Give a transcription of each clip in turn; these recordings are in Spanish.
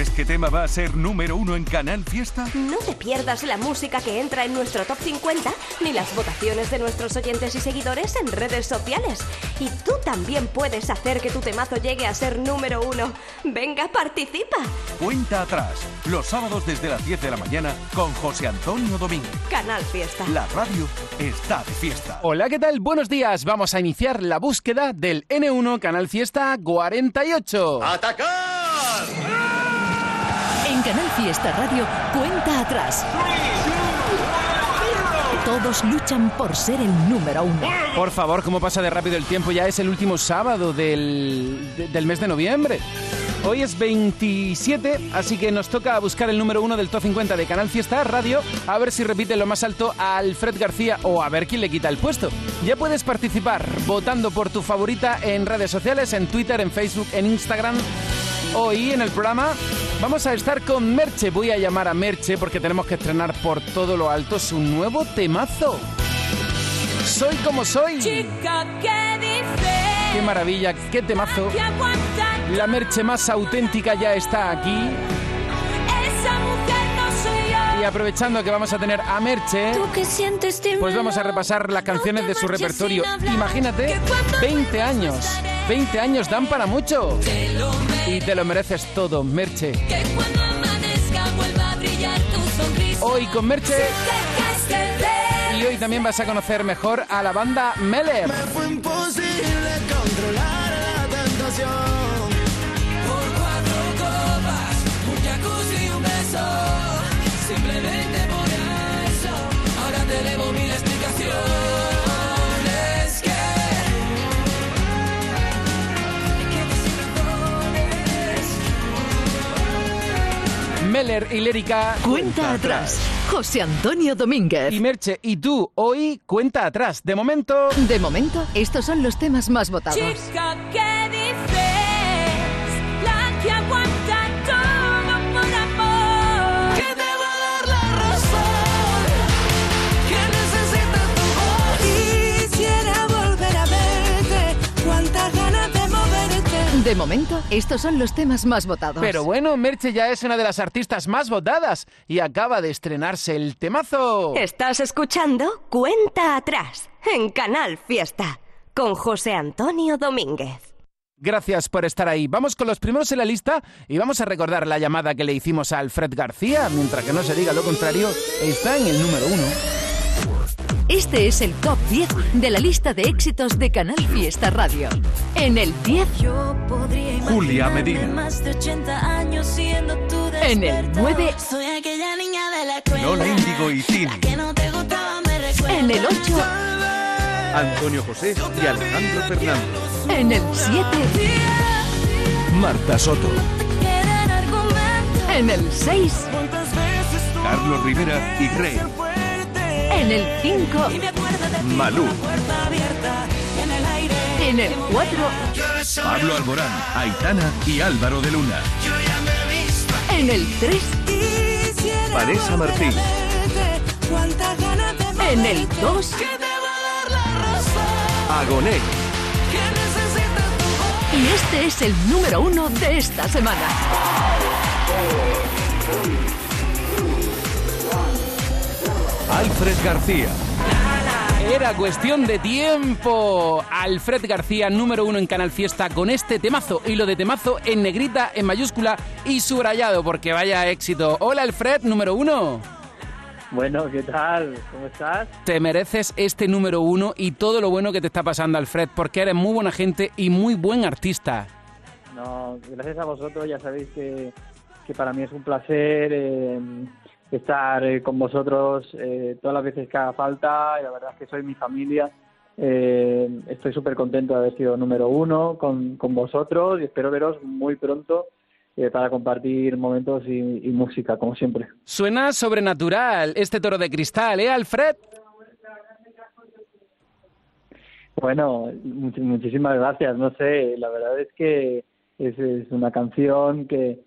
¿Sabes qué tema va a ser número uno en Canal Fiesta? No te pierdas la música que entra en nuestro top 50 ni las votaciones de nuestros oyentes y seguidores en redes sociales. Y tú también puedes hacer que tu temazo llegue a ser número uno. Venga, participa. Cuenta atrás, los sábados desde las 10 de la mañana con José Antonio Domínguez. Canal Fiesta. La radio está de fiesta. Hola, ¿qué tal? Buenos días. Vamos a iniciar la búsqueda del N1 Canal Fiesta 48. ¡Atacar! Canal Fiesta Radio, cuenta atrás. Todos luchan por ser el número uno. Por favor, ¿cómo pasa de rápido el tiempo? Ya es el último sábado del, de- del mes de noviembre. Hoy es 27, así que nos toca buscar el número uno del top 50 de Canal Fiesta Radio, a ver si repite lo más alto a Alfred García o a ver quién le quita el puesto. Ya puedes participar votando por tu favorita en redes sociales, en Twitter, en Facebook, en Instagram. Hoy en el programa vamos a estar con Merche. Voy a llamar a Merche porque tenemos que estrenar por todo lo alto su nuevo temazo. Soy como soy. Chica que dice Qué maravilla, qué temazo. La Merche más auténtica ya está aquí. esa mujer. Y aprovechando que vamos a tener a Merche, sientes pues vamos a repasar las canciones de su repertorio. Imagínate, 20 años. 20 años dan para mucho. Y te lo mereces todo, Merche. Hoy con Merche y hoy también vas a conocer mejor a la banda Meller. Fue imposible controlar la tentación. Por cuatro copas, un jacuzzi y un beso. Simplemente por eso, ahora te debo mil explicaciones. Que. Meller y Lérica. Cuenta atrás. José Antonio Domínguez. Y Merche, y tú, hoy cuenta atrás. De momento, De momento, estos son los temas más votados. Chica que De momento, estos son los temas más votados. Pero bueno, Merche ya es una de las artistas más votadas y acaba de estrenarse el temazo. Estás escuchando Cuenta atrás en Canal Fiesta con José Antonio Domínguez. Gracias por estar ahí. Vamos con los primeros en la lista y vamos a recordar la llamada que le hicimos a Alfred García. Mientras que no se diga lo contrario, está en el número uno. Este es el top 10 de la lista de éxitos de Canal Fiesta Radio. En el 10, Yo podría Julia Medina. más de 80 años siendo tu En el despertador. nueve. Soy aquella niña de la escuela. Lola Índigo y Tini. No en el 8, Antonio José y Alejandro Fernández. en el 7, Marta Soto. En el 6, Cuántas veces tú Carlos Rivera y Rey. En el 5, Y me acuerdo de ti Malú. en el aire. en el 4, Pablo Alborán, Aitana y Álvaro de Luna. en el 3, Quisiera Vanessa Martín. en el moverte. 2 Que te va a dar la razón, Agoné. que necesita tu voz. y este es el número 1 de esta semana. Alfred García. Era cuestión de tiempo. Alfred García, número uno en Canal Fiesta, con este temazo. Y lo de temazo en negrita, en mayúscula y subrayado, porque vaya éxito. Hola Alfred, número uno. Bueno, ¿qué tal? ¿Cómo estás? Te mereces este número uno y todo lo bueno que te está pasando, Alfred, porque eres muy buena gente y muy buen artista. No, gracias a vosotros, ya sabéis que, que para mí es un placer eh, estar eh, con vosotros eh, todas las veces que haga falta y la verdad es que soy mi familia. Eh, estoy súper contento de haber sido número uno con, con vosotros y espero veros muy pronto eh, para compartir momentos y, y música, como siempre. Suena sobrenatural este toro de cristal, ¿eh, Alfred? Bueno, much- muchísimas gracias. No sé, la verdad es que es, es una canción que,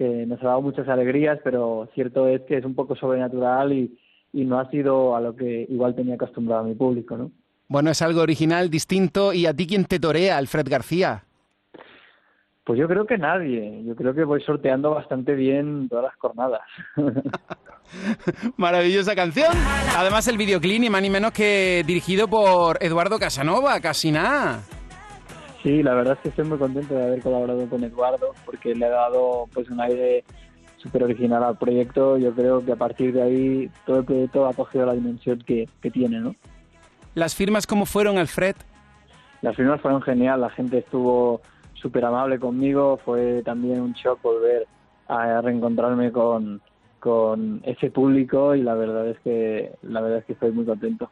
que nos ha dado muchas alegrías, pero cierto es que es un poco sobrenatural y, y no ha sido a lo que igual tenía acostumbrado a mi público, ¿no? Bueno, es algo original, distinto. ¿Y a ti quién te torea, Alfred García? Pues yo creo que nadie. Yo creo que voy sorteando bastante bien todas las jornadas. Maravillosa canción. Además, el videoclip, ni más ni menos que dirigido por Eduardo Casanova, casi nada. Sí, la verdad es que estoy muy contento de haber colaborado con Eduardo porque le ha dado pues un aire súper original al proyecto. Yo creo que a partir de ahí todo el proyecto ha cogido la dimensión que, que tiene, ¿no? ¿Las firmas cómo fueron, Alfred? Las firmas fueron genial, la gente estuvo súper amable conmigo, fue también un shock volver a reencontrarme con, con ese público y la verdad es que la verdad es que estoy muy contento.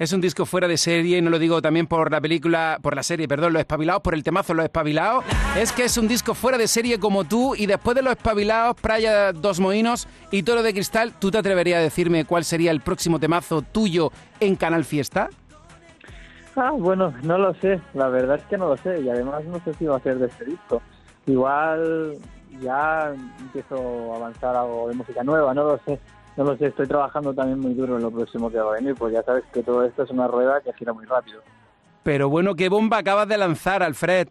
Es un disco fuera de serie, y no lo digo también por la película, por la serie, perdón, Los Espabilados, por el temazo Los Espabilados. Es que es un disco fuera de serie como tú y después de Los Espabilados, Playa Dos Moinos y Toro de Cristal, ¿tú te atreverías a decirme cuál sería el próximo temazo tuyo en Canal Fiesta? Ah, bueno, no lo sé, la verdad es que no lo sé y además no sé si va a ser de este disco. Igual ya empiezo a avanzar algo de música nueva, no lo sé. No lo sé, estoy trabajando también muy duro en lo próximo que va a venir, pues ya sabes que todo esto es una rueda que gira muy rápido. Pero bueno, qué bomba acabas de lanzar, Alfred.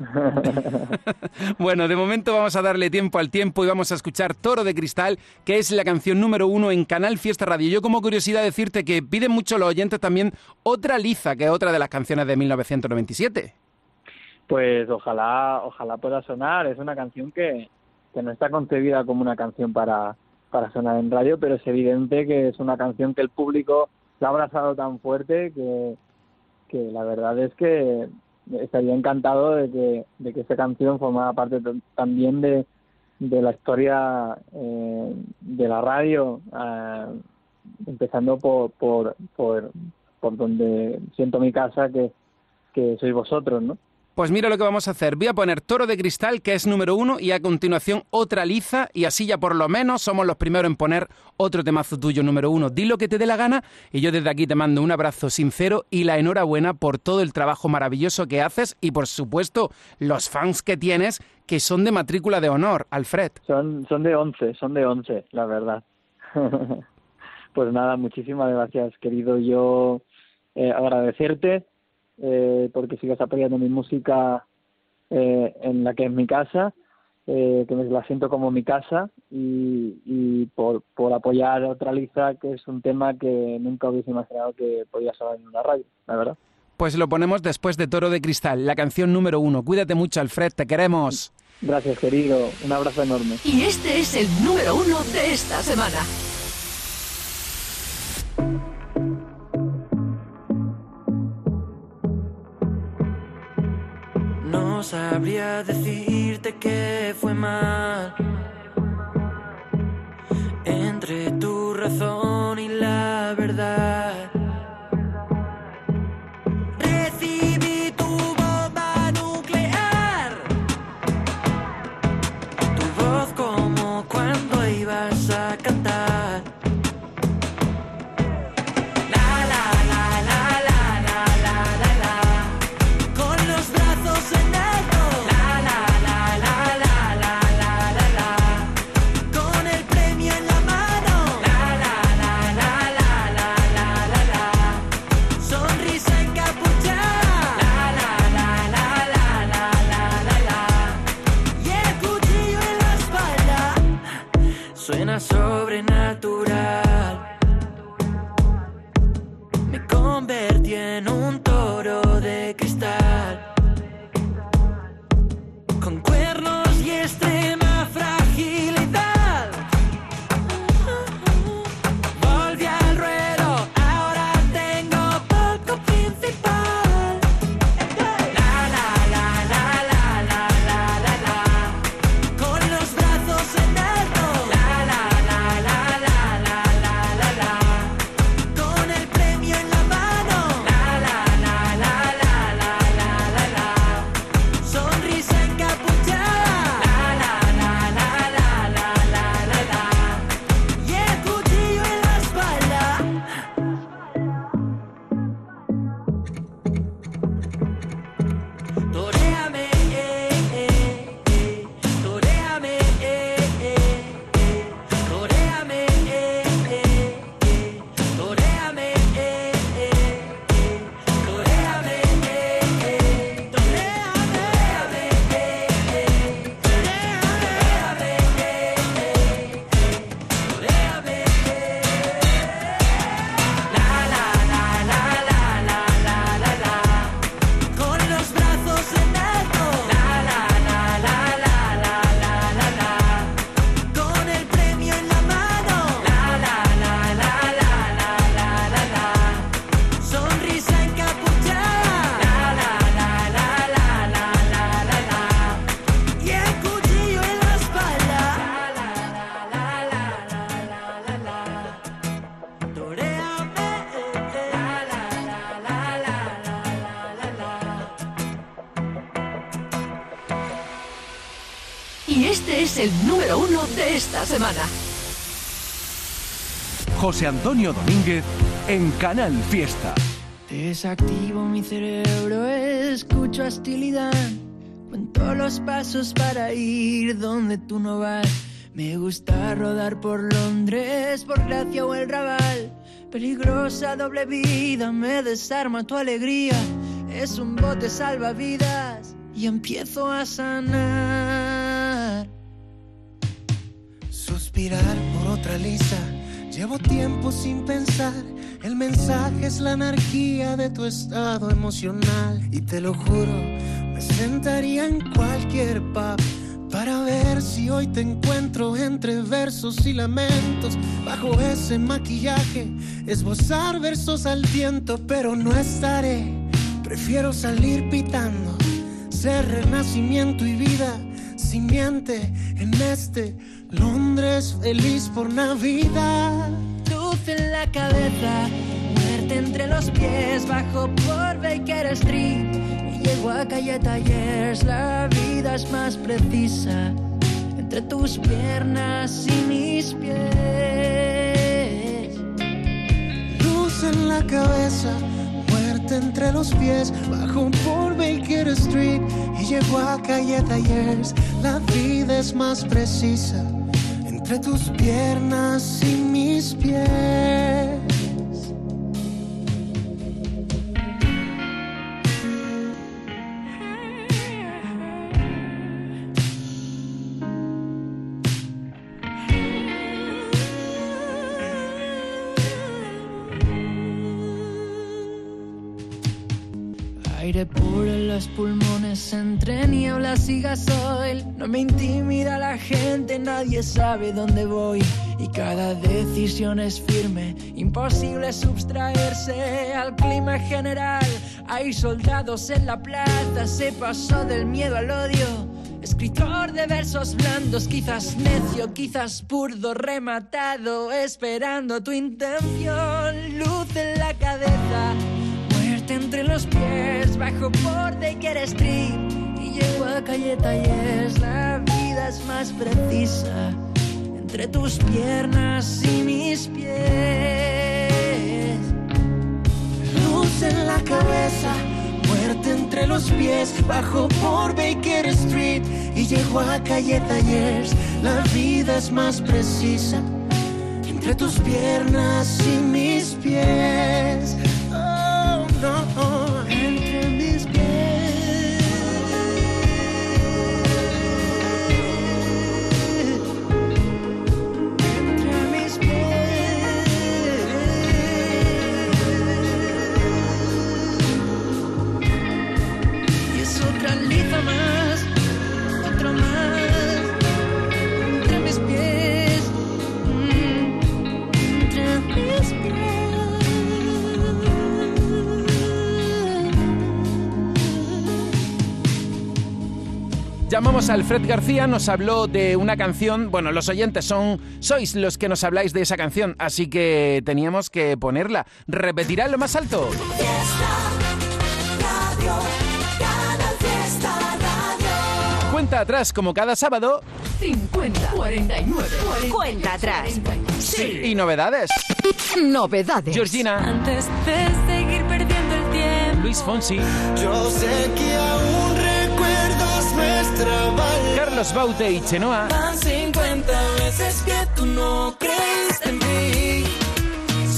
bueno, de momento vamos a darle tiempo al tiempo y vamos a escuchar Toro de Cristal, que es la canción número uno en Canal Fiesta Radio. Yo como curiosidad decirte que piden mucho los oyentes también otra liza, que es otra de las canciones de 1997. Pues ojalá, ojalá pueda sonar. Es una canción que, que no está concebida como una canción para, para sonar en radio, pero es evidente que es una canción que el público la ha abrazado tan fuerte que, que la verdad es que estaría encantado de que, de que esta canción formara parte también de, de la historia eh, de la radio, eh, empezando por, por, por, por donde siento mi casa, que, que sois vosotros, ¿no? Pues mira lo que vamos a hacer. Voy a poner Toro de Cristal, que es número uno, y a continuación otra liza, y así ya por lo menos somos los primeros en poner otro temazo tuyo número uno. Di lo que te dé la gana, y yo desde aquí te mando un abrazo sincero y la enhorabuena por todo el trabajo maravilloso que haces y por supuesto los fans que tienes, que son de matrícula de honor, Alfred. Son, son de 11, son de 11, la verdad. pues nada, muchísimas gracias, querido. Yo eh, agradecerte eh, porque sigas apoyando mi música eh, en la que es mi casa, eh, que me la siento como mi casa y, y por, por apoyar otra Liza, que es un tema que nunca hubiese imaginado que podía sonar en una radio, la verdad. Pues lo ponemos después de Toro de Cristal, la canción número uno. Cuídate mucho, Alfred, te queremos. Gracias, querido. Un abrazo enorme. Y este es el número uno de esta semana. Sabría decirte que fue mal entre tu razón y la verdad. Semana. José Antonio Domínguez en Canal Fiesta. Desactivo mi cerebro, escucho hostilidad. Cuento los pasos para ir donde tú no vas. Me gusta rodar por Londres, por Gracia o el Raval. Peligrosa doble vida, me desarma tu alegría. Es un bote salvavidas y empiezo a sanar. Por otra lisa. Llevo tiempo sin pensar. El mensaje es la anarquía de tu estado emocional. Y te lo juro, me sentaría en cualquier pub para ver si hoy te encuentro entre versos y lamentos. Bajo ese maquillaje, esbozar versos al viento, pero no estaré. Prefiero salir pitando, ser renacimiento y vida. Simiente en este Londres feliz por Navidad. Luz en la cabeza, muerte entre los pies, bajo por Baker Street. Y llego a calle Tallers, la vida es más precisa. Entre tus piernas y mis pies. Luz en la cabeza, entre los pies, bajo por Baker Street y llego a calle Tallers. La vida es más precisa entre tus piernas y mis pies. Pulmones entre nieblas y gasoil. No me intimida la gente, nadie sabe dónde voy. Y cada decisión es firme, imposible sustraerse al clima general. Hay soldados en la plaza, se pasó del miedo al odio. Escritor de versos blandos, quizás necio, quizás burdo, rematado, esperando tu intención. Bajo por Baker Street y llego a calle Tallers. La vida es más precisa entre tus piernas y mis pies. Luz en la cabeza, muerte entre los pies, bajo por Baker Street y llego a calle Tallers. La vida es más precisa entre tus piernas y mis pies. Llamamos a Alfred García, nos habló de una canción. Bueno, los oyentes son. Sois los que nos habláis de esa canción, así que teníamos que ponerla. ¿Repetirá lo más alto? Cuenta atrás, como cada sábado. 50, 49, 40, Cuenta atrás. Sí. Y novedades. Novedades. Georgina, Antes de seguir perdiendo el tiempo. Luis Fonsi, Yo sé que aún. Carlos Baute y Chenoa. Van 50 veces que tú no creíste en mí.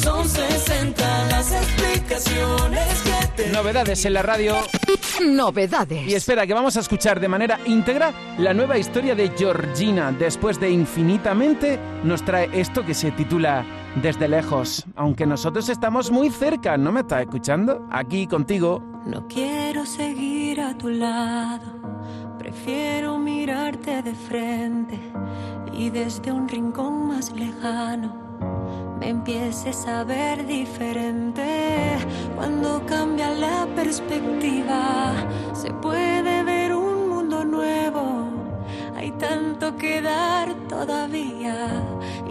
Son 60 las explicaciones que te Novedades en la radio. Novedades. Y espera, que vamos a escuchar de manera íntegra la nueva historia de Georgina. Después de Infinitamente, nos trae esto que se titula Desde lejos. Aunque nosotros estamos muy cerca, ¿no me estás escuchando? Aquí contigo. No quiero seguir a tu lado, prefiero mirarte de frente y desde un rincón más lejano me empieces a ver diferente. Cuando cambia la perspectiva, se puede ver un mundo nuevo. Hay tanto que dar todavía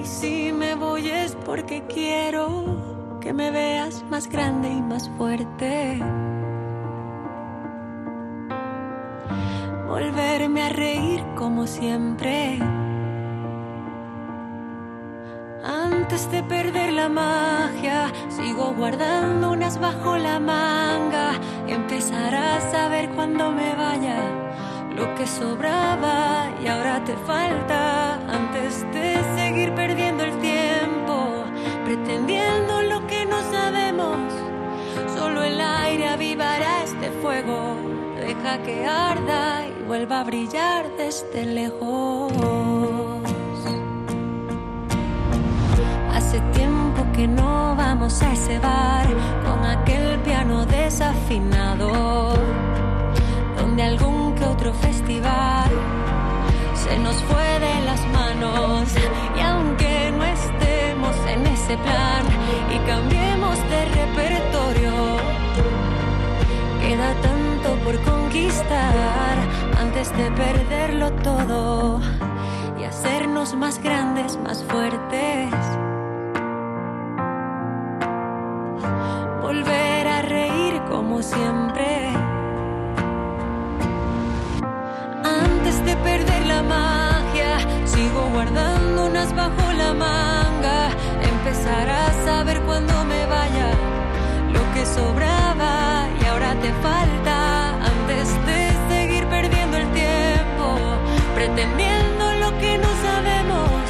y si me voy es porque quiero que me veas más grande y más fuerte. Volverme a reír como siempre. Antes de perder la magia, sigo guardando unas bajo la manga. Empezarás a ver cuando me vaya lo que sobraba y ahora te falta. Antes de seguir perdiendo el tiempo, pretendiendo lo que no sabemos, solo el aire avivará este fuego. Que arda y vuelva a brillar desde lejos. Hace tiempo que no vamos a ese bar con aquel piano desafinado, donde algún que otro festival se nos fue de las manos. Y aunque no estemos en ese plan y cambiemos de repertorio, queda por antes de perderlo todo y hacernos más grandes, más fuertes. Volver a reír como siempre. Antes de perder la magia, sigo guardando unas bajo la manga. Empezarás a ver cuando me vaya lo que sobraba y ahora te falta. Pretendiendo lo que no sabemos.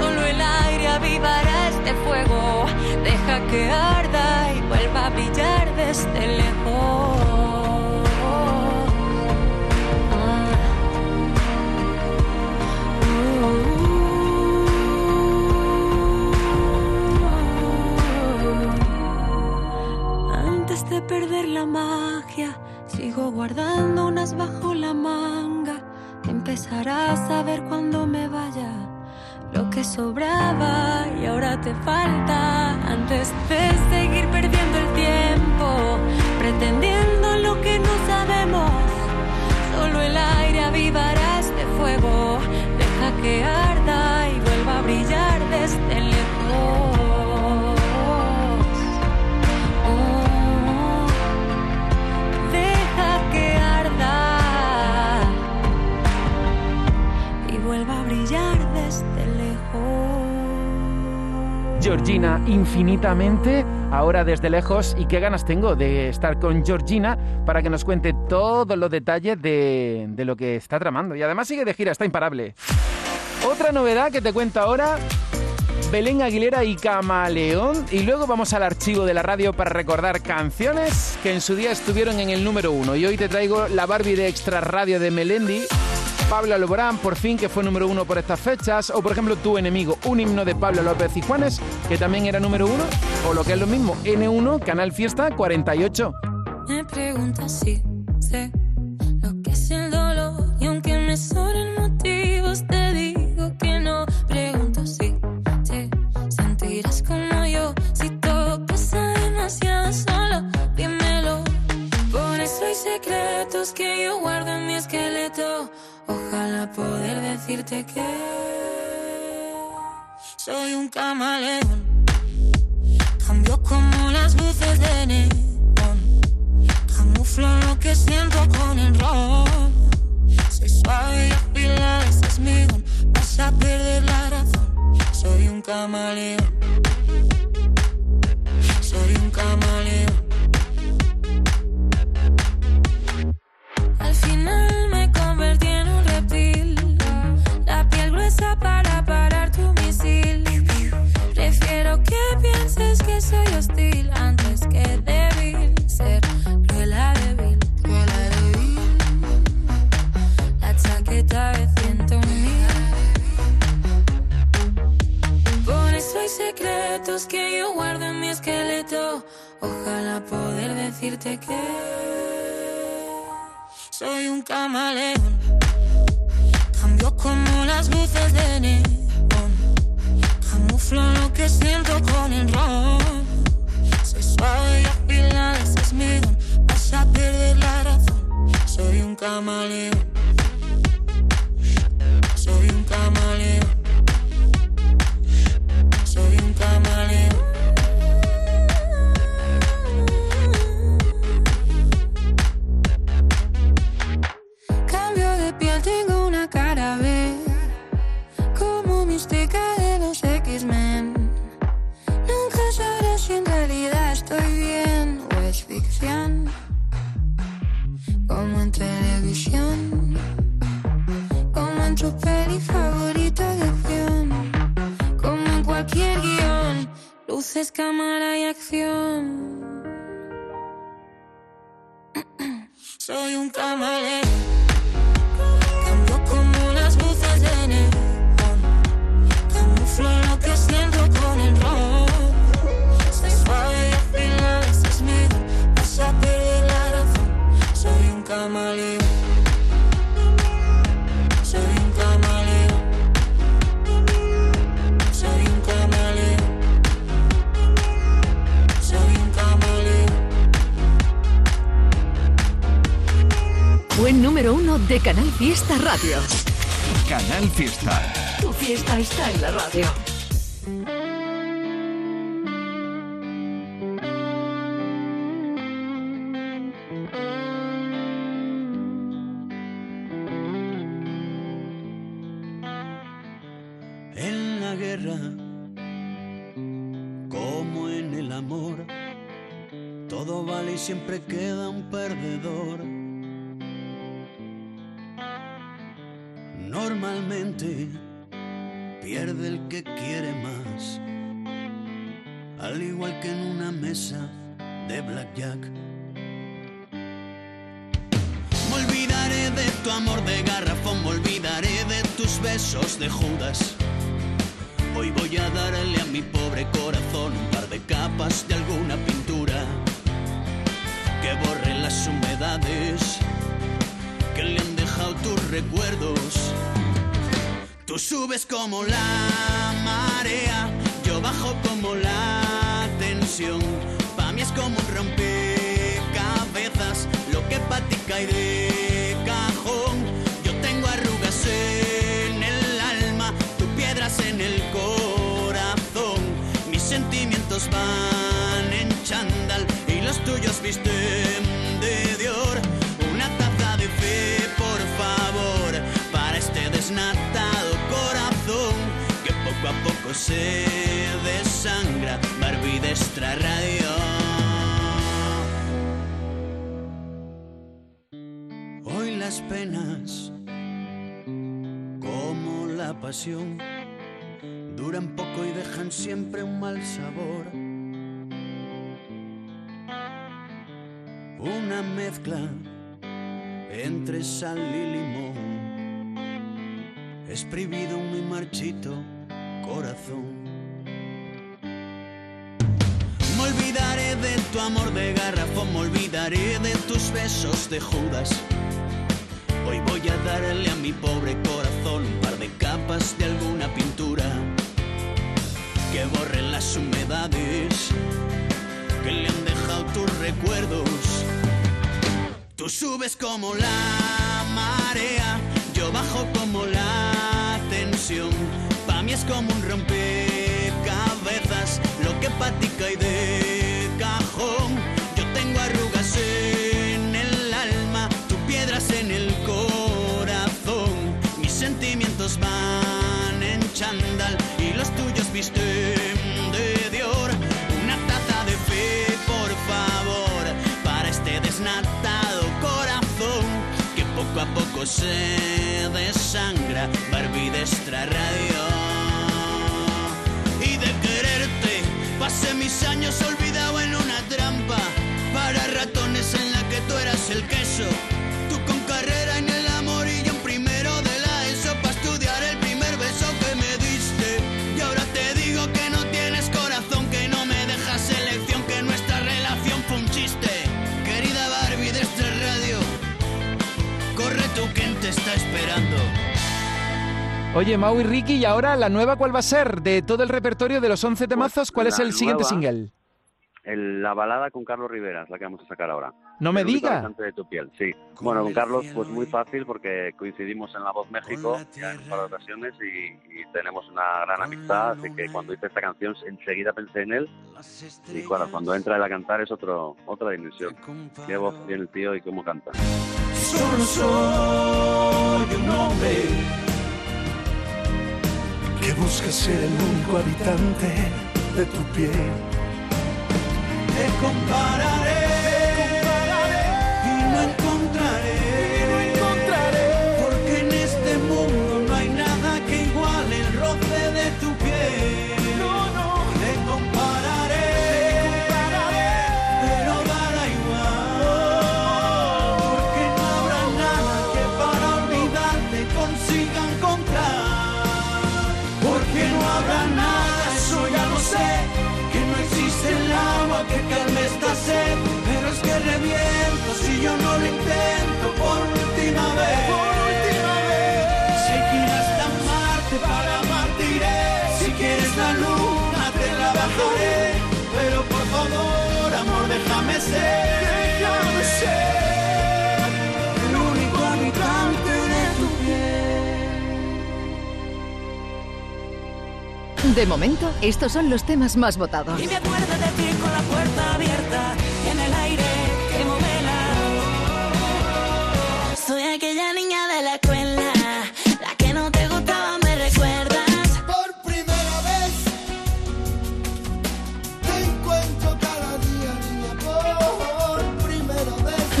Solo el aire avivará este fuego. Deja que arda y vuelva a brillar desde lejos. Antes de perder la magia, sigo guardando unas bajo la manga. Empezarás a ver cuando me vaya lo que sobraba y ahora te falta. Antes de seguir perdiendo el tiempo, pretendiendo lo que no sabemos. Solo el aire avivará este fuego. Deja que arda y vuelva a brillar desde lejos. Georgina infinitamente, ahora desde lejos, y qué ganas tengo de estar con Georgina para que nos cuente todos los detalles de, de lo que está tramando. Y además sigue de gira, está imparable. Otra novedad que te cuento ahora, Belén Aguilera y Camaleón, y luego vamos al archivo de la radio para recordar canciones que en su día estuvieron en el número uno. Y hoy te traigo la Barbie de Extra Radio de Melendi. Pablo Alborán, por fin, que fue número uno por estas fechas. O, por ejemplo, Tu Enemigo, un himno de Pablo López y Juanes, que también era número uno. O lo que es lo mismo, N1, Canal Fiesta 48. Me preguntas si sé decirte que soy un camaleón. Cambio como las luces de neón. Camuflo lo que siento con el ron. Soy suave y afilada, ese es mi don. Vas a perder la razón. Soy un camaleón. Soy un camaleón. Secretos que yo guardo en mi esqueleto. Ojalá poder decirte que soy un camaleón. Cambio como las luces de neón. Camuflo lo que siento con el ron. Soy suave y afilada, ese es mi don. Vas a perder la razón. Soy un camaleón. Soy un camaleón. Fiesta Radio. Canal Fiesta. Tu fiesta está en la radio. En la guerra, como en el amor, todo vale y siempre queda un perdedor. Pierde el que quiere más, al igual que en una mesa de blackjack. Me olvidaré de tu amor de garrafón, me olvidaré de tus besos de Judas. Hoy voy a darle a mi pobre corazón un par de capas de alguna pintura que borre las humedades que le han dejado tus recuerdos. Tú subes como la marea, yo bajo como la tensión. Pa' mí es como un rompecabezas, lo que pa' ti cae de cajón. Yo tengo arrugas en el alma, tú piedras en el corazón. Mis sentimientos van en chándal y los tuyos visten de Dior. Una taza de fe, por favor, para este que poco a poco se desangra. Barbie de radio. Hoy las penas, como la pasión, duran poco y dejan siempre un mal sabor. Una mezcla entre sal y limón, exprimido un muy marchito corazón. Me olvidaré de tu amor de garrafón, me olvidaré de tus besos de Judas. Hoy voy a darle a mi pobre corazón un par de capas de alguna pintura que borren las humedades que le han dejado tus recuerdos. Tú subes como la marea, yo bajo como la tensión. Mí es como un rompecabezas, lo que pa' ti cae de cajón. Yo tengo arrugas en el alma, tú piedras en el corazón. Mis sentimientos van en chándal y los tuyos visten de Dior. Una taza de fe, por favor, para este desnatado corazón que poco a poco se desangra. Barbie de extra radio. Mis años olvidado en una trampa para ratones en la que tú eras el queso. Oye, Mau y Ricky, ¿y ahora la nueva cuál va a ser? De todo el repertorio de los 11 temazos, ¿cuál es el siguiente single? El- la balada con Carlos Rivera es la que vamos a sacar ahora. No me El único diga. habitante de tu piel, sí. Bueno, con Carlos pues muy fácil porque coincidimos en La Voz México ya en un par de ocasiones y, y tenemos una gran amistad, así que cuando hice esta canción enseguida pensé en él y claro, cuando entra él a cantar es otro, otra dimensión. Qué voz tiene el tío y cómo canta. Solo soy un hombre que busca ser el único habitante de tu piel. Te compararé, y no encontraré, porque en este mundo no hay nada que iguale el roce de tu piel. Que calme esta sed, pero es que reviento si yo no lo intento por última vez. Por última vez. Hay que hasta Marte para amarte iré, si quieres la luna te la bajaré, pero por favor amor déjame ser, déjame ser el único habitante de tu piel. De momento, estos son los temas más votados. Y me acuerdo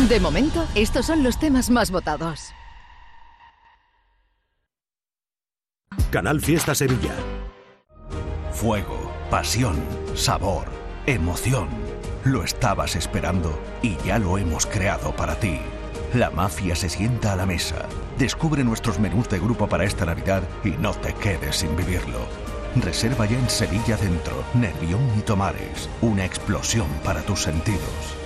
De momento, estos son los temas más votados. Canal Fiesta Sevilla. Fuego, pasión, sabor, emoción. Lo estabas esperando y ya lo hemos creado para ti. La mafia se sienta a la mesa. Descubre nuestros menús de grupo para esta Navidad y no te quedes sin vivirlo. Reserva ya en Sevilla Centro, Nervión y Tomares. Una explosión para tus sentidos.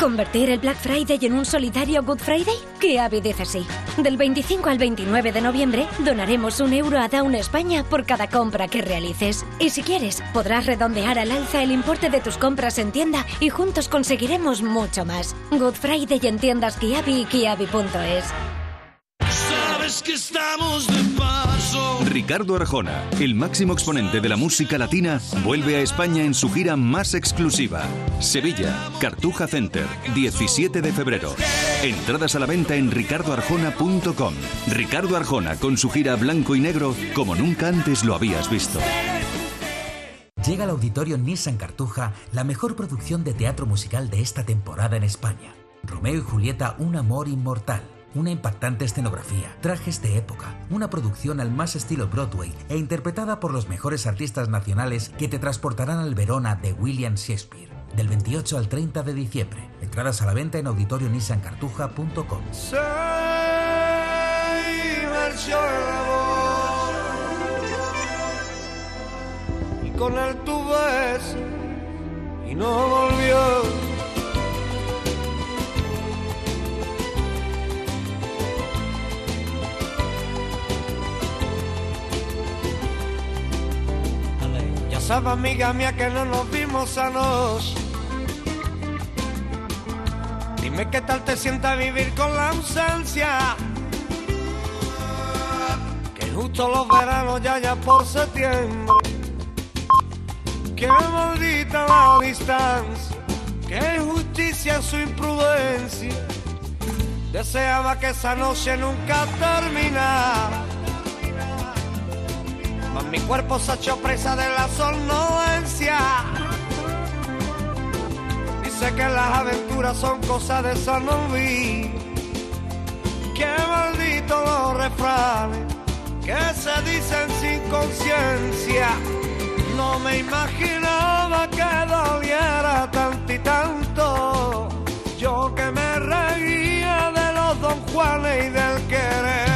¿Convertir el Black Friday en un solidario Good Friday? Kiabi dice sí. Del 25 al 29 de noviembre donaremos un euro a Down España por cada compra que realices. Y si quieres, podrás redondear al alza el importe de tus compras en tienda y juntos conseguiremos mucho más. Good Friday en tiendas Kiabi y kiabi.es. Sabes que estamos de paso. Ricardo Arjona, el máximo exponente de la música latina, vuelve a España en su gira más exclusiva. Sevilla, Cartuja Center, 17 de febrero. Entradas a la venta en ricardoarjona.com. Ricardo Arjona con su gira blanco y negro como nunca antes lo habías visto. Llega al auditorio Nissan Cartuja la mejor producción de teatro musical de esta temporada en España. Romeo y Julieta, un amor inmortal. Una impactante escenografía, trajes de época, una producción al más estilo Broadway e interpretada por los mejores artistas nacionales que te transportarán al Verona de William Shakespeare. Del 28 al 30 de diciembre. Entradas a la venta en auditorionissancartuja.com. Y con él y no volvió. Ya sabes, amiga mía, que no nos vimos anoche. Dime qué tal te sienta vivir con la ausencia. Que justo los veranos ya ya por septiembre. Qué maldita la distancia. Qué injusticia su imprudencia. Deseaba que esa noche nunca terminara. Mas mi cuerpo se echó presa de la somnolencia. Dice que las aventuras son cosas de San Luis. Qué maldito los refranes que se dicen sin conciencia. No me imaginaba que doliera tanto y tanto. Yo que me reía de los don Juanes y del querer.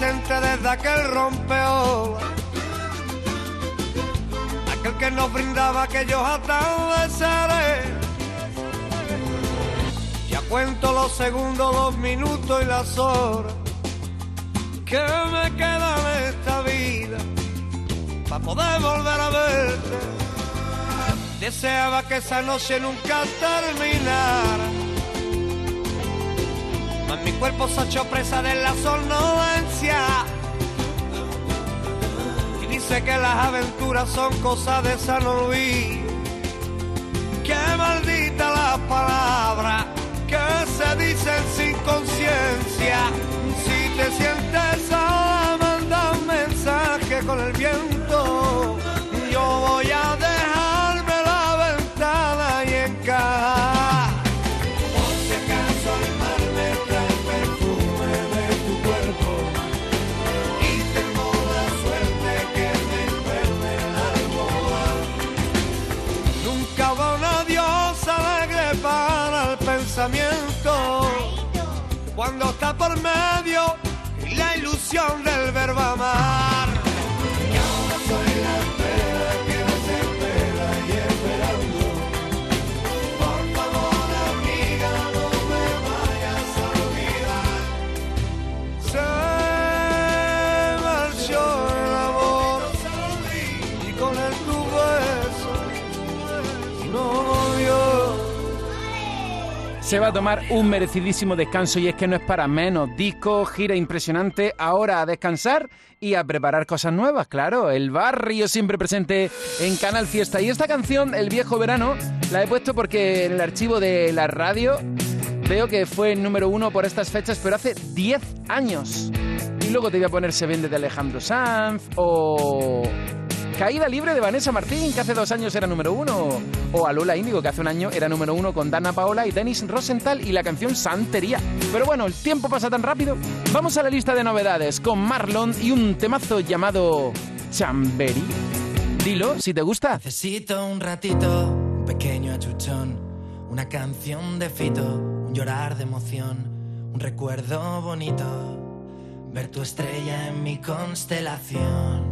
Desde aquel rompeolas Aquel que nos brindaba aquellos atardeceres. Ya cuento los segundos, los minutos y las horas Que me quedan en esta vida Para poder volver a verte. Deseaba que esa noche nunca terminara mas mi cuerpo se ha hecho presa de la somnolencia. Y dice que las aventuras son cosas de San Luis. Qué maldita la palabra que se dicen sin conciencia. Si te sientes sola, manda mensaje con el viento. Por medio y la ilusión del verbo Se va a tomar un merecidísimo descanso y es que no es para menos. Disco, gira impresionante, ahora a descansar y a preparar cosas nuevas, claro. El barrio siempre presente en Canal Fiesta. Y esta canción, El Viejo Verano, la he puesto porque en el archivo de la radio veo que fue el número uno por estas fechas, pero hace 10 años. Y luego te voy a poner Se vende de Alejandro Sanz o Caída libre de Vanessa Martín, que hace dos años era número uno. O a Lola Índigo, que hace un año era número uno con Dana Paola y Denis Rosenthal y la canción Santería. Pero bueno, el tiempo pasa tan rápido. Vamos a la lista de novedades con Marlon y un temazo llamado Chamberí. Dilo, si te gusta. Necesito un ratito, un pequeño achuchón, una canción de fito, un llorar de emoción, un recuerdo bonito, ver tu estrella en mi constelación.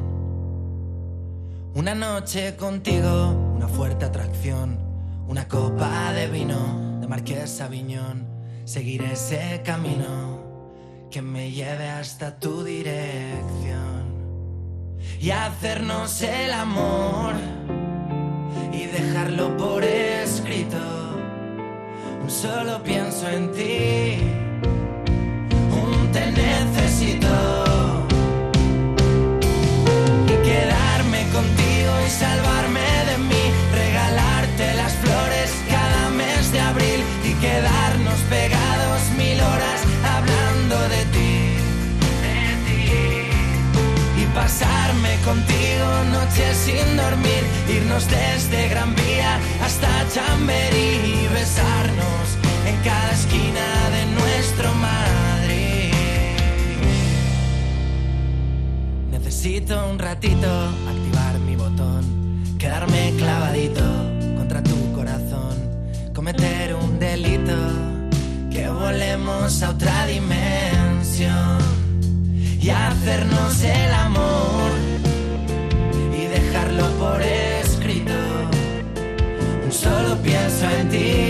Una noche contigo, una fuerte atracción, una copa de vino de Marqués Aviñón, seguir ese camino que me lleve hasta tu dirección. Y hacernos el amor y dejarlo por escrito. Un solo pienso en ti, un te necesito sin dormir, irnos desde Gran Vía hasta Chamberí y besarnos en cada esquina de nuestro Madrid. Necesito un ratito activar mi botón, quedarme clavadito contra tu corazón, cometer un delito, que volemos a otra dimensión y hacernos el amor por escrito. Solo pienso en ti,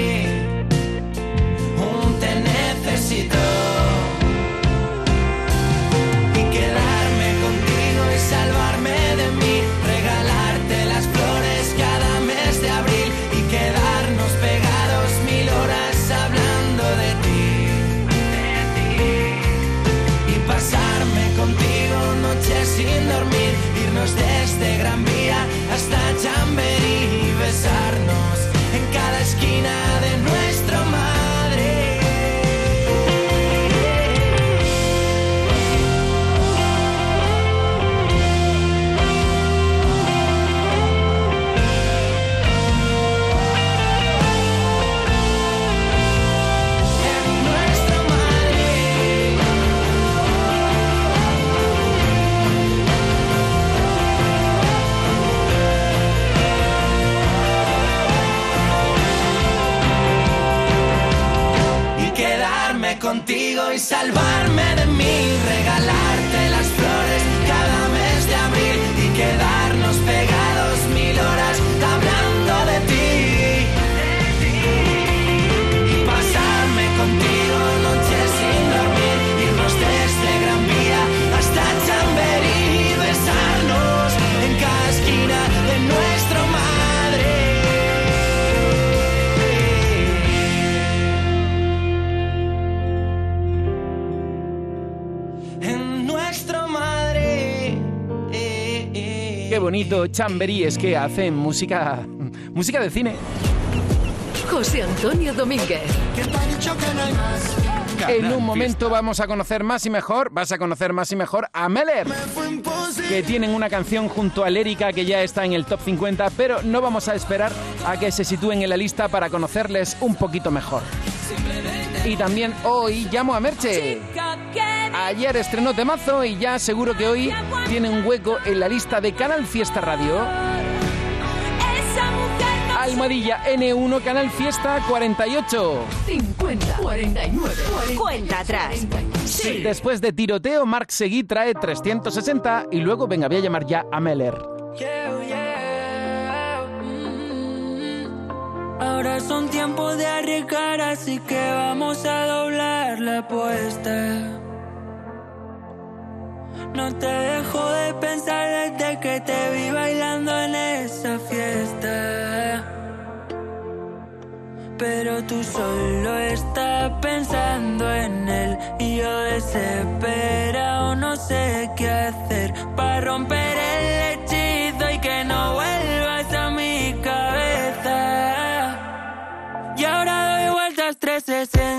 Chamberí, es que hacen música, música de cine. José Antonio Domínguez. En un momento vamos a conocer más y mejor, vas a conocer más y mejor a Meller, que tienen una canción junto a Lérica que ya está en el top 50, pero no vamos a esperar a que se sitúen en la lista para conocerles un poquito mejor. Y también hoy llamo a Merche. Ayer estrenó temazo y ya seguro que hoy tiene un hueco en la lista de Canal Fiesta Radio. Almohadilla N1 Canal Fiesta 48. 50, 49, Cuenta atrás. Sí. Después de tiroteo, Mark Seguí trae 360 y luego venga, voy a llamar ya a Meller. Ahora son tiempos de arriesgar, así que vamos a doblar la apuesta. No te dejo de pensar desde que te vi bailando en esa fiesta. Pero tú solo estás pensando en él y yo desesperado no sé qué hacer para romper el hechizo y que no vuelvas a mi cabeza. Y ahora doy vueltas 360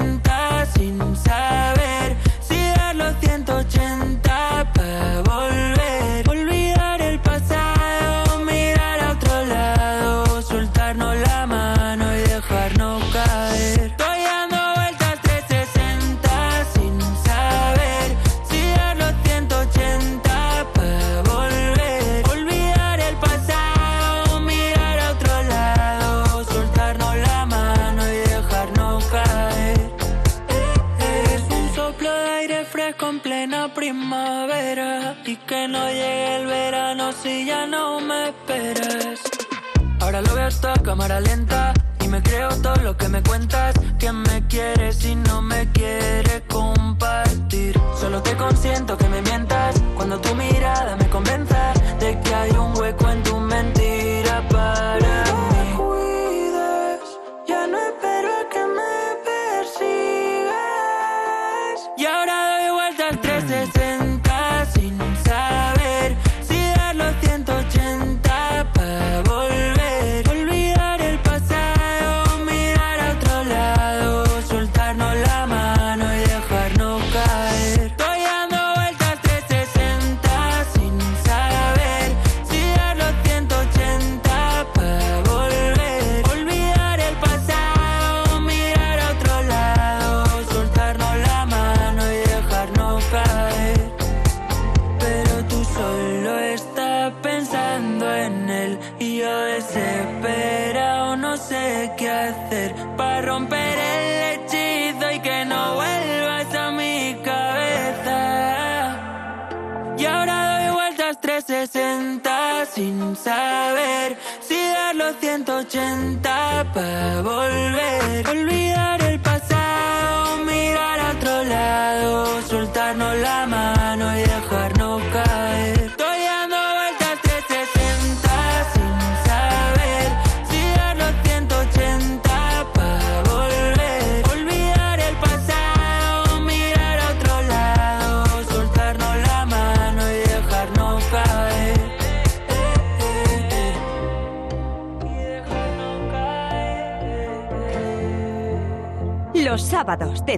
y que no llegue el verano si ya no me esperas. Ahora lo veo hasta cámara lenta y me creo todo lo que me cuentas. Que me quieres y no me quieres compartir.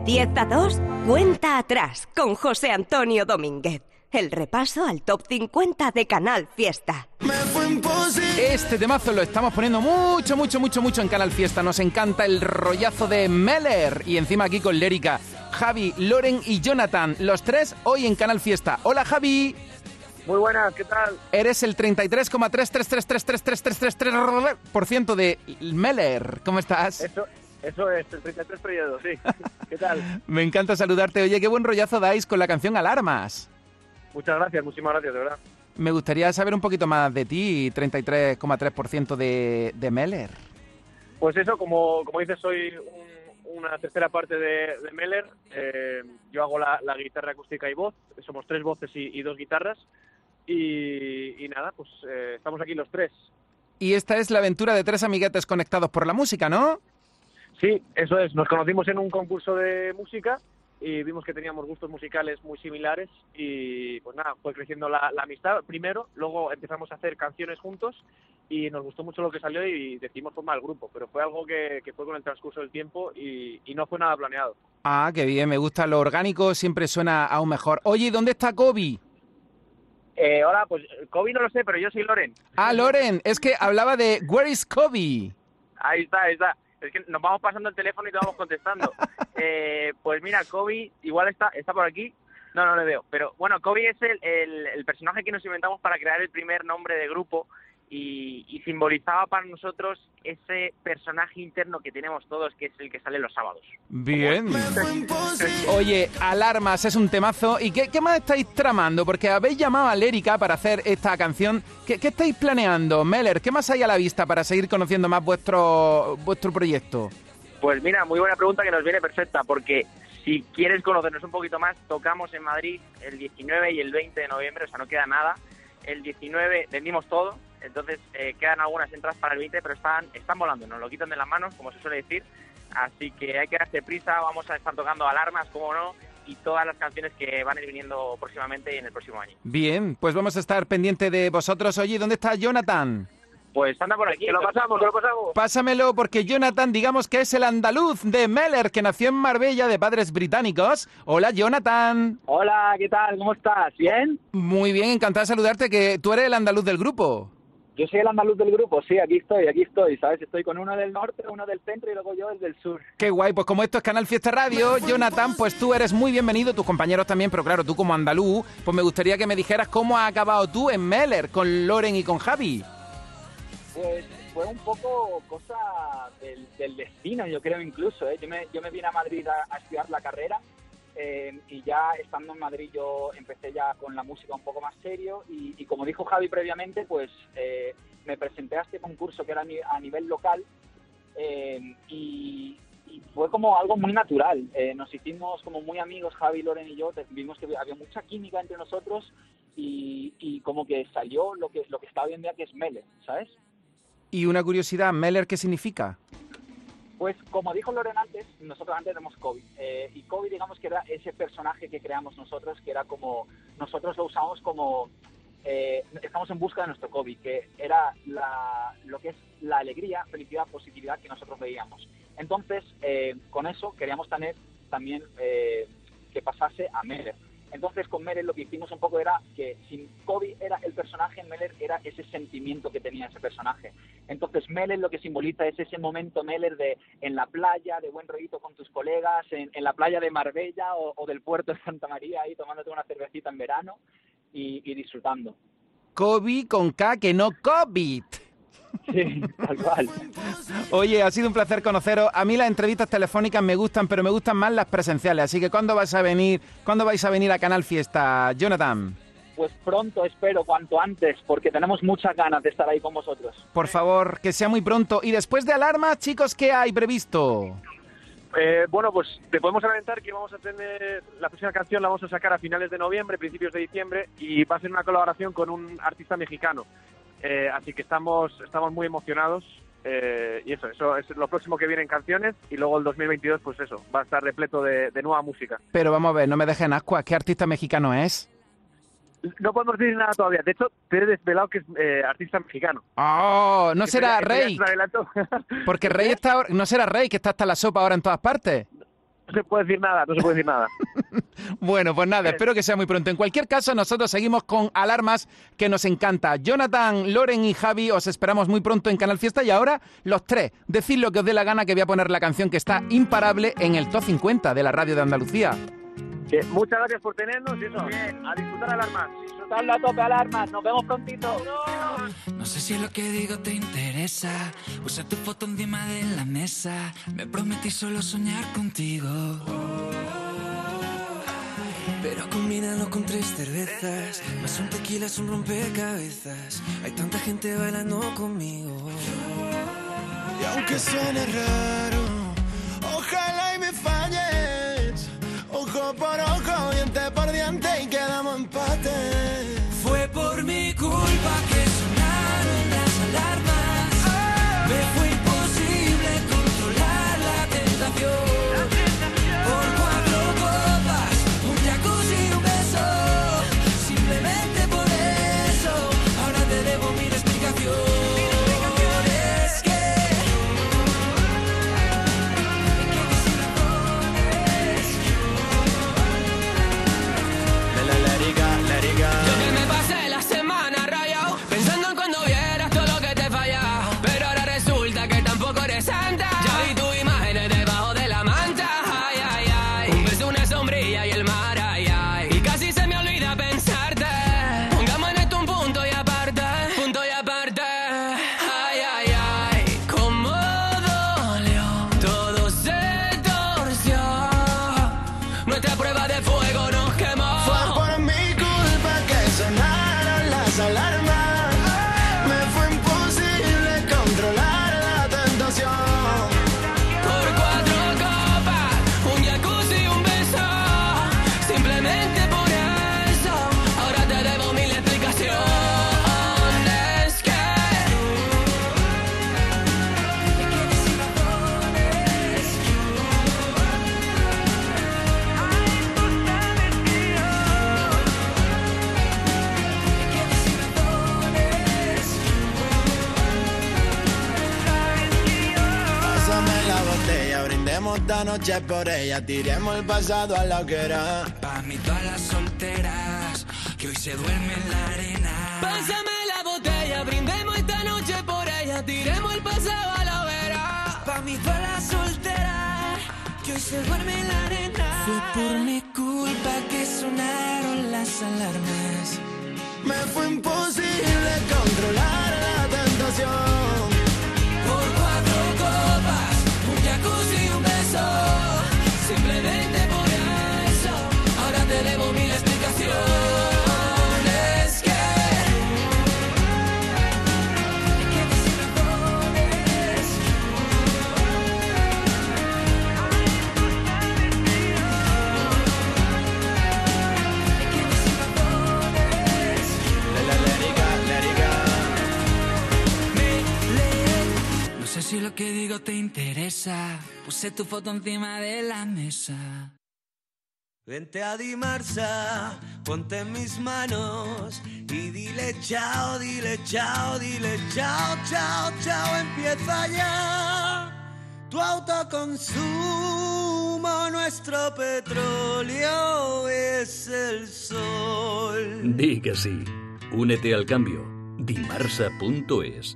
De 10 a 2, cuenta atrás con José Antonio Domínguez. El repaso al top 50 de Canal Fiesta. Este temazo lo estamos poniendo mucho, mucho, mucho, mucho en Canal Fiesta. Nos encanta el rollazo de Meller. Y encima aquí con Lérica, Javi, Loren y Jonathan. Los tres hoy en Canal Fiesta. Hola Javi. Muy buenas, ¿qué tal? Eres el 33,33333333% de Meller. ¿Cómo estás? Eso, eso es, el 33 periodos, sí. ¿Qué tal? Me encanta saludarte. Oye, qué buen rollazo dais con la canción Alarmas. Muchas gracias, muchísimas gracias, de verdad. Me gustaría saber un poquito más de ti, 33,3% de, de Meller. Pues eso, como, como dices, soy un- una tercera parte de, de Meller. Eh, yo hago la, la guitarra acústica y voz. Somos tres voces y, y dos guitarras. Y, y nada, pues eh, estamos aquí los tres. Y esta es la aventura de tres amiguetes conectados por la música, ¿no? Sí, eso es. Nos conocimos en un concurso de música y vimos que teníamos gustos musicales muy similares y pues nada, fue creciendo la, la amistad primero, luego empezamos a hacer canciones juntos y nos gustó mucho lo que salió y decidimos formar el grupo, pero fue algo que, que fue con el transcurso del tiempo y, y no fue nada planeado. Ah, qué bien, me gusta lo orgánico, siempre suena aún mejor. Oye, ¿y ¿dónde está Kobe? Eh, hola, pues Kobe no lo sé, pero yo soy Loren. Ah, Loren, es que hablaba de Where is Kobe? Ahí está, ahí está. Es que nos vamos pasando el teléfono y te vamos contestando. Eh, pues mira, Kobe igual está, está por aquí. No, no le veo. Pero bueno, Kobe es el, el, el personaje que nos inventamos para crear el primer nombre de grupo y, y simbolizaba para nosotros ese personaje interno que tenemos todos, que es el que sale los sábados. Bien. Oye, Alarmas es un temazo. ¿Y qué, qué más estáis tramando? Porque habéis llamado a Lérica para hacer esta canción. ¿Qué, qué estáis planeando, Meller? ¿Qué más hay a la vista para seguir conociendo más vuestro, vuestro proyecto? Pues mira, muy buena pregunta que nos viene perfecta, porque si quieres conocernos un poquito más, tocamos en Madrid el 19 y el 20 de noviembre, o sea, no queda nada. El 19 vendimos todo, entonces eh, quedan algunas entradas para el 20, pero están, están volando, nos lo quitan de las manos, como se suele decir. Así que hay que darse prisa, vamos a estar tocando alarmas, como no, y todas las canciones que van a ir viniendo próximamente y en el próximo año. Bien, pues vamos a estar pendiente de vosotros. Oye, ¿dónde está Jonathan? Pues anda por aquí, que lo pasamos, que lo pasamos. Pásamelo porque Jonathan, digamos que es el andaluz de Meller, que nació en Marbella de padres británicos. Hola, Jonathan. Hola, ¿qué tal? ¿Cómo estás? ¿Bien? Muy bien, encantado de saludarte, que tú eres el andaluz del grupo. Yo soy el andaluz del grupo, sí, aquí estoy, aquí estoy, ¿sabes? Estoy con uno del norte, uno del centro y luego yo el del sur. Qué guay, pues como esto es Canal Fiesta Radio, Jonathan, pues tú eres muy bienvenido, tus compañeros también, pero claro, tú como andaluz, pues me gustaría que me dijeras cómo has acabado tú en Meller, con Loren y con Javi. Pues fue un poco cosa del, del destino, yo creo incluso, ¿eh? Yo me, yo me vine a Madrid a, a estudiar la carrera eh, y ya estando en Madrid yo empecé ya con la música un poco más serio y, como dijo Javi previamente, pues eh, me presenté a este concurso que era a ni- a nivel local eh, y, fue como algo muy natural. Eh, nos hicimos como muy amigos, Javi, Loren y yo, vimos que había mucha química entre nosotros y, y como que salió lo que, lo que está hoy en día que es Mele, ¿sabes? Y una curiosidad, Meller, ¿qué significa? Pues como dijo Loren antes, nosotros antes tenemos COVID. Eh, y COVID digamos que era ese personaje que creamos nosotros, que era como, nosotros lo usamos como, eh, estamos en busca de nuestro COVID, que era la, lo que es la alegría, felicidad, positividad que nosotros veíamos. Entonces, eh, con eso queríamos tener también eh, que pasase a Meller. Entonces con Meller lo que hicimos un poco era que si Kobe era el personaje, Meller era ese sentimiento que tenía ese personaje. Entonces Meller lo que simboliza es ese momento Meller de en la playa, de buen rollito con tus colegas, en, en la playa de Marbella o, o del puerto de Santa María, ahí tomándote una cervecita en verano y, y disfrutando. Kobe con K, que no COVID. Sí, tal cual. Oye, ha sido un placer conoceros. A mí las entrevistas telefónicas me gustan, pero me gustan más las presenciales. Así que ¿cuándo vais a venir? ¿Cuándo vais a venir a Canal Fiesta, Jonathan? Pues pronto, espero, cuanto antes, porque tenemos muchas ganas de estar ahí con vosotros. Por favor, que sea muy pronto. Y después de alarma, chicos, ¿qué hay previsto? Eh, bueno, pues te podemos adelantar que vamos a tener la próxima canción la vamos a sacar a finales de noviembre, principios de diciembre y va a ser una colaboración con un artista mexicano. Eh, así que estamos estamos muy emocionados eh, y eso eso es lo próximo que viene en canciones y luego el 2022 pues eso va a estar repleto de, de nueva música. Pero vamos a ver, no me dejen ascuas. ¿Qué artista mexicano es? No podemos decir nada todavía. De hecho, te he desvelado que es eh, artista mexicano. Oh, no será Rey. Porque Rey está no será Rey, que está hasta la sopa ahora en todas partes. No se puede decir nada, no se puede decir nada. Bueno, pues nada, espero que sea muy pronto. En cualquier caso, nosotros seguimos con alarmas que nos encanta. Jonathan, Loren y Javi, os esperamos muy pronto en Canal Fiesta. Y ahora, los tres, decid lo que os dé la gana que voy a poner la canción que está imparable en el top 50 de la radio de Andalucía. Que muchas gracias por tenernos y eso, a disfrutar alarmas. Disfrutarlo a tope alarmas. Nos vemos prontito. No sé si lo que digo te interesa. Usa tu foto encima de la mesa. Me prometí solo soñar contigo. Pero combínalo con tres cervezas, más un tequila es un rompecabezas. Hay tanta gente bailando conmigo. Y aunque suene raro, ojalá y me falles. Diente por diente y quedamos empate. Por ella. Tiremos el pasado a la hoguera. Pa' mí todas las solteras que hoy se duermen en la arena. Pásame la botella, brindemos esta noche por ella. Tiremos el pasado a la hoguera. Pa' mí todas las solteras que hoy se duermen en la arena. Fue por mi culpa que sonaron las alarmas. Me fue imposible controlar la tentación. Si lo que digo te interesa. Puse tu foto encima de la mesa. Vente a Dimarsa, ponte en mis manos y dile chao, dile chao, dile chao, chao, chao, empieza ya. Tu autoconsumo, nuestro petróleo es el sol. Di que sí. Únete al cambio. Dimarsa.es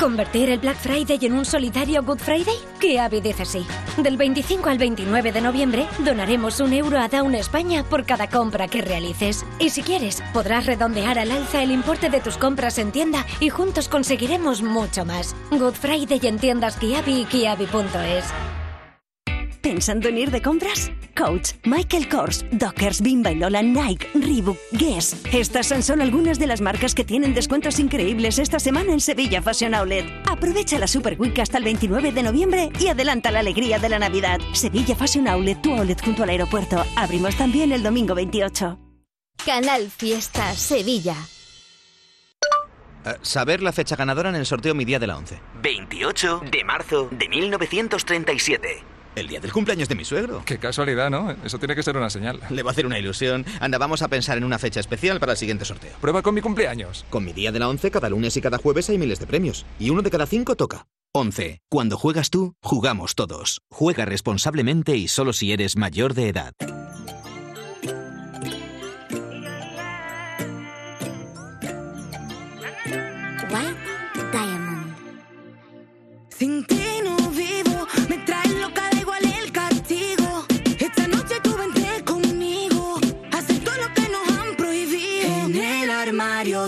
¿Convertir el Black Friday en un solidario Good Friday? ¡Qué avidez así! Del 25 al 29 de noviembre donaremos un euro a Down España por cada compra que realices. Y si quieres, podrás redondear al alza el importe de tus compras en tienda y juntos conseguiremos mucho más. Good Friday en tiendas Kiabi y kiabi.es. ¿Pensando en ir de compras? Coach, Michael Kors, Dockers, Bimba y Lola, Nike, Reebok, Guess. Estas son solo algunas de las marcas que tienen descuentos increíbles esta semana en Sevilla Fashion Outlet. Aprovecha la Super Week hasta el 29 de noviembre y adelanta la alegría de la Navidad. Sevilla Fashion Outlet, tu outlet junto al aeropuerto. Abrimos también el domingo 28. Canal Fiesta Sevilla. Eh, saber la fecha ganadora en el sorteo Mi Día de la 11. 28 de marzo de 1937. El día del cumpleaños de mi suegro. Qué casualidad, ¿no? Eso tiene que ser una señal. Le va a hacer una ilusión. Anda, vamos a pensar en una fecha especial para el siguiente sorteo. Prueba con mi cumpleaños. Con mi día de la 11, cada lunes y cada jueves hay miles de premios. Y uno de cada cinco toca. 11. Cuando juegas tú, jugamos todos. Juega responsablemente y solo si eres mayor de edad. White Diamond.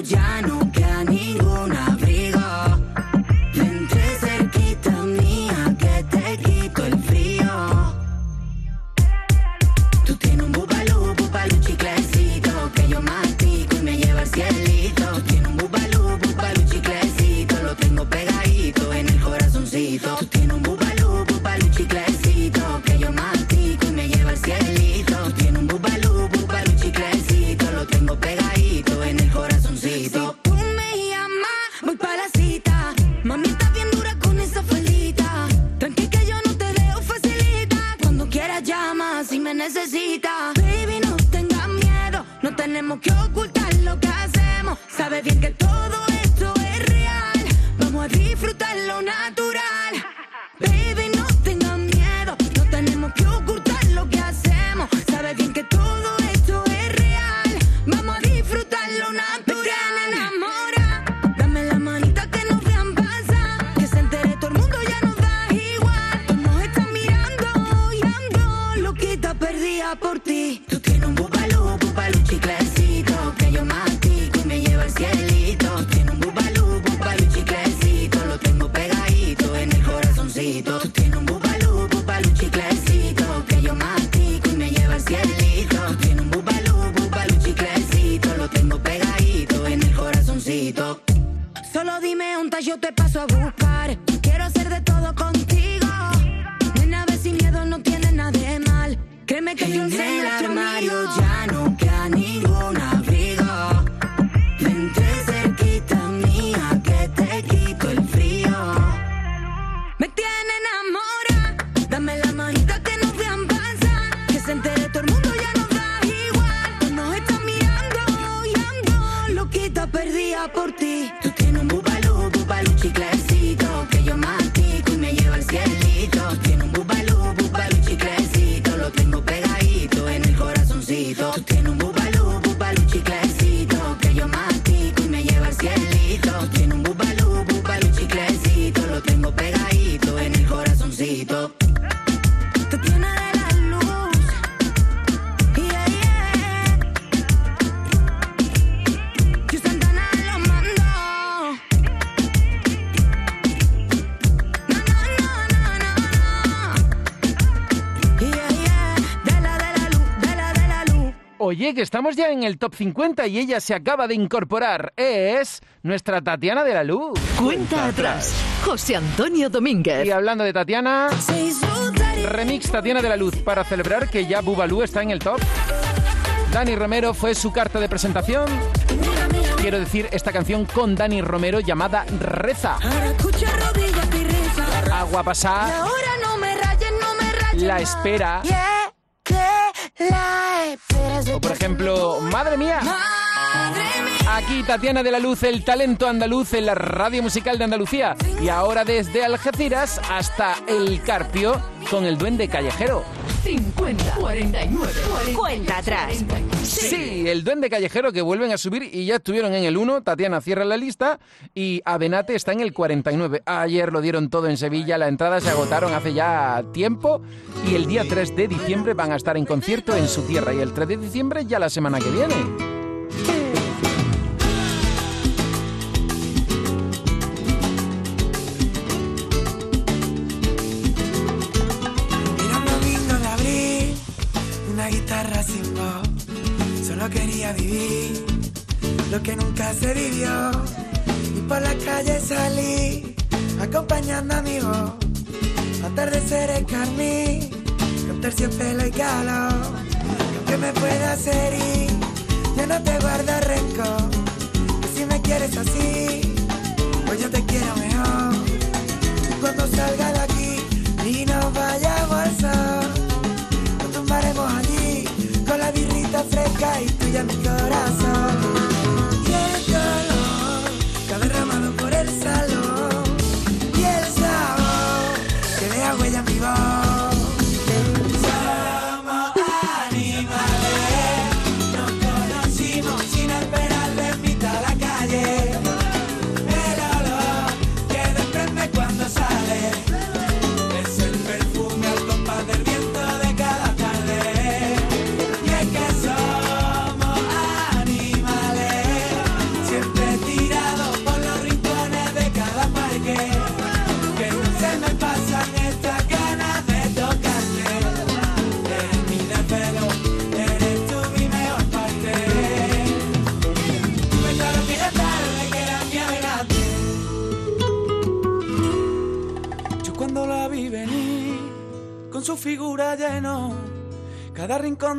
Yeah. Necesitas Baby, no tengas miedo No tenemos que ocultar lo que hacemos. Sabes bien que todo esto es real. Vamos a disfrutar lo natural Oye, que estamos ya en el top 50 y ella se acaba de incorporar. Es nuestra Tatiana de la Luz. Cuenta atrás. José Antonio Domínguez. Y hablando de Tatiana, remix Tatiana de la Luz para celebrar que ya Bubalú está en el top. Dani Romero fue su carta de presentación. Quiero decir, esta canción con Dani Romero llamada Reza. Ahora escucha rodillas y reza. Agua pasada, ahora no me rayes, no me rayes. la espera. O por ejemplo, madre mía. Aquí Tatiana de la Luz, el talento andaluz en la radio musical de Andalucía. Y ahora desde Algeciras hasta El Carpio con el duende callejero. 50, 49, Cuenta atrás. Sí, el duende callejero que vuelven a subir y ya estuvieron en el 1. Tatiana cierra la lista y Avenate está en el 49. Ayer lo dieron todo en Sevilla, las entradas se agotaron hace ya tiempo y el día 3 de diciembre van a estar en concierto en su tierra y el 3 de diciembre ya la semana que viene. Solo quería vivir lo que nunca se vivió. Y por la calle salí, acompañando a mi voz. Atardecer en carmín, con terciopelo y calor. Que me puedas herir, ya no te guardo rencor. Si me quieres así, pues yo te quiero mejor.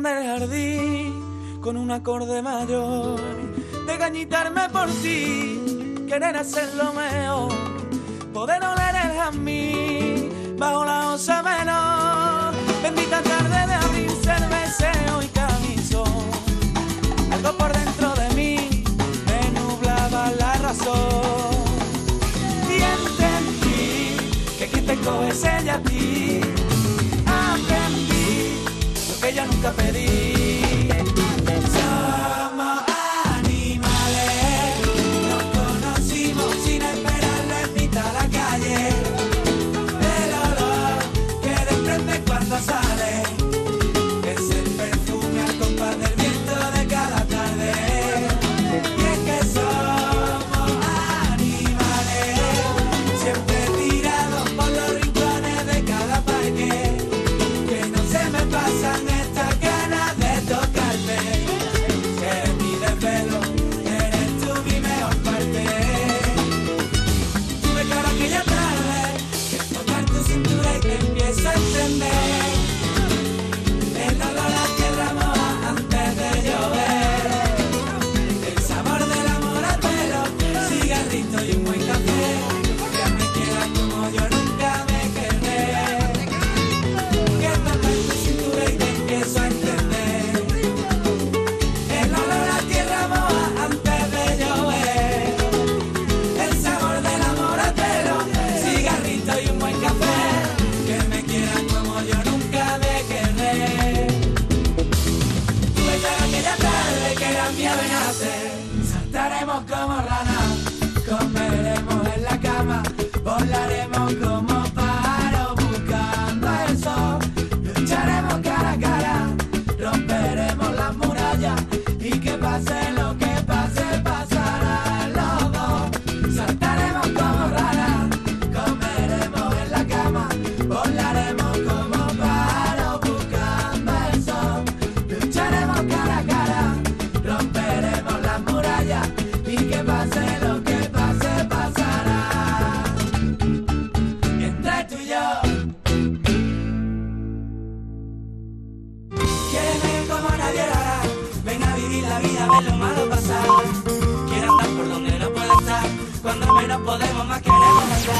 del jardín con un acorde mayor de gañitarme por ti, querer hacer lo mejor, poder oler el jazmín bajo la osa menor, bendita tarde de abril, cerveceo y camisón, algo por dentro de mí me nublaba la razón. Y entendí que quien te coge ella a ti.